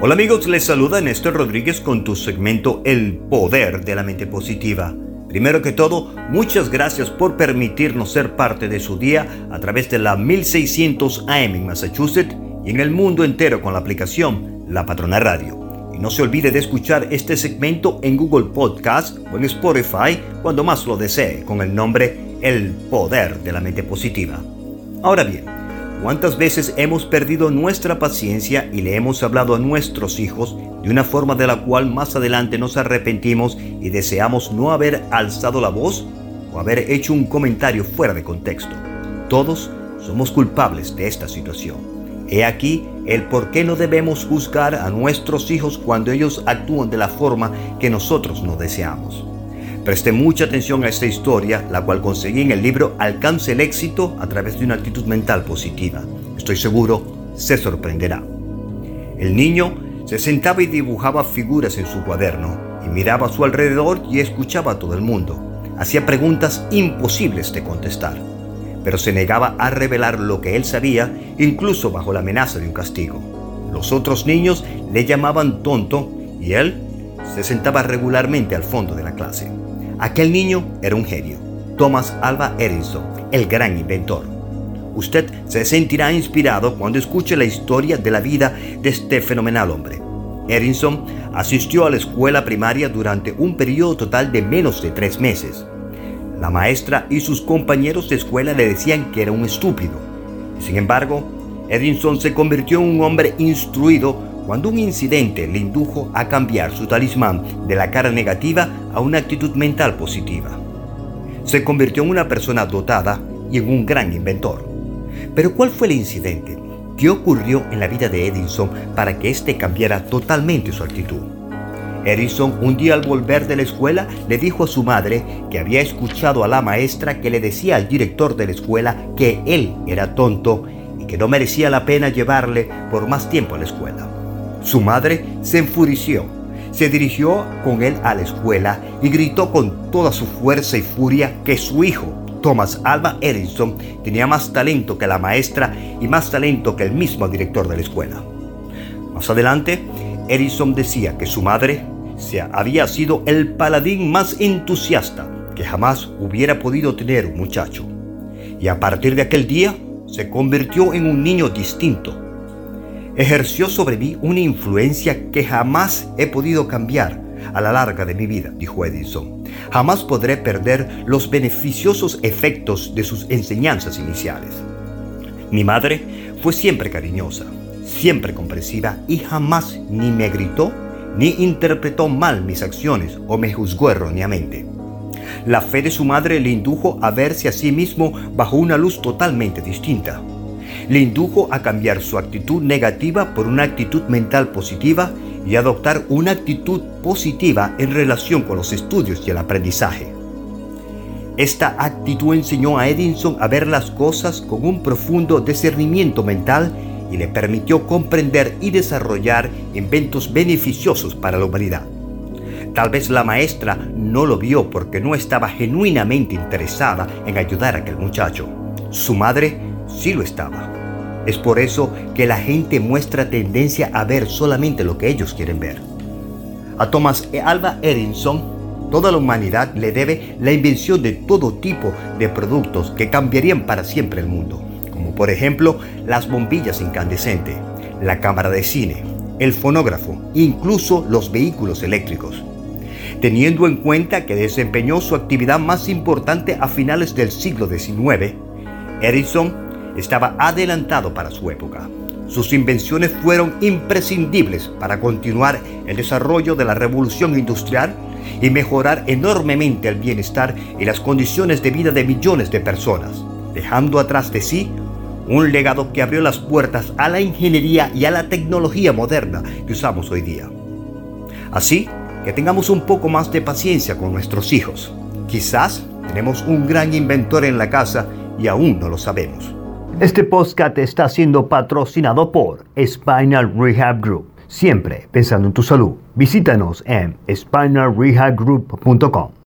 Hola amigos, les saluda Néstor Rodríguez con tu segmento El Poder de la Mente Positiva. Primero que todo, muchas gracias por permitirnos ser parte de su día a través de la 1600 AM en Massachusetts y en el mundo entero con la aplicación La Patrona Radio. Y no se olvide de escuchar este segmento en Google Podcast o en Spotify cuando más lo desee con el nombre El Poder de la Mente Positiva. Ahora bien, ¿Cuántas veces hemos perdido nuestra paciencia y le hemos hablado a nuestros hijos de una forma de la cual más adelante nos arrepentimos y deseamos no haber alzado la voz o haber hecho un comentario fuera de contexto? Todos somos culpables de esta situación. He aquí el por qué no debemos juzgar a nuestros hijos cuando ellos actúan de la forma que nosotros no deseamos. Preste mucha atención a esta historia, la cual conseguí en el libro Alcance el éxito a través de una actitud mental positiva. Estoy seguro, se sorprenderá. El niño se sentaba y dibujaba figuras en su cuaderno, y miraba a su alrededor y escuchaba a todo el mundo. Hacía preguntas imposibles de contestar, pero se negaba a revelar lo que él sabía, incluso bajo la amenaza de un castigo. Los otros niños le llamaban tonto y él se sentaba regularmente al fondo de la clase. Aquel niño era un genio, Thomas Alva Edison, el gran inventor. Usted se sentirá inspirado cuando escuche la historia de la vida de este fenomenal hombre. Edison asistió a la escuela primaria durante un periodo total de menos de tres meses. La maestra y sus compañeros de escuela le decían que era un estúpido. Sin embargo, Edison se convirtió en un hombre instruido cuando un incidente le indujo a cambiar su talismán de la cara negativa a una actitud mental positiva. Se convirtió en una persona dotada y en un gran inventor. Pero ¿cuál fue el incidente? ¿Qué ocurrió en la vida de Edison para que éste cambiara totalmente su actitud? Edison un día al volver de la escuela le dijo a su madre que había escuchado a la maestra que le decía al director de la escuela que él era tonto y que no merecía la pena llevarle por más tiempo a la escuela. Su madre se enfureció, se dirigió con él a la escuela y gritó con toda su fuerza y furia que su hijo, Thomas Alva Edison, tenía más talento que la maestra y más talento que el mismo director de la escuela. Más adelante, Edison decía que su madre se había sido el paladín más entusiasta que jamás hubiera podido tener un muchacho. Y a partir de aquel día se convirtió en un niño distinto, ejerció sobre mí una influencia que jamás he podido cambiar a la larga de mi vida, dijo Edison. Jamás podré perder los beneficiosos efectos de sus enseñanzas iniciales. Mi madre fue siempre cariñosa, siempre comprensiva y jamás ni me gritó ni interpretó mal mis acciones o me juzgó erróneamente. La fe de su madre le indujo a verse a sí mismo bajo una luz totalmente distinta le indujo a cambiar su actitud negativa por una actitud mental positiva y adoptar una actitud positiva en relación con los estudios y el aprendizaje. Esta actitud enseñó a Edison a ver las cosas con un profundo discernimiento mental y le permitió comprender y desarrollar inventos beneficiosos para la humanidad. Tal vez la maestra no lo vio porque no estaba genuinamente interesada en ayudar a aquel muchacho. Su madre sí lo estaba. Es por eso que la gente muestra tendencia a ver solamente lo que ellos quieren ver. A Thomas Alva Edison, toda la humanidad le debe la invención de todo tipo de productos que cambiarían para siempre el mundo, como por ejemplo las bombillas incandescentes, la cámara de cine, el fonógrafo, incluso los vehículos eléctricos. Teniendo en cuenta que desempeñó su actividad más importante a finales del siglo XIX, Edison estaba adelantado para su época. Sus invenciones fueron imprescindibles para continuar el desarrollo de la revolución industrial y mejorar enormemente el bienestar y las condiciones de vida de millones de personas, dejando atrás de sí un legado que abrió las puertas a la ingeniería y a la tecnología moderna que usamos hoy día. Así que tengamos un poco más de paciencia con nuestros hijos. Quizás tenemos un gran inventor en la casa y aún no lo sabemos. Este podcast está siendo patrocinado por Spinal Rehab Group. Siempre pensando en tu salud. Visítanos en spinalrehabgroup.com.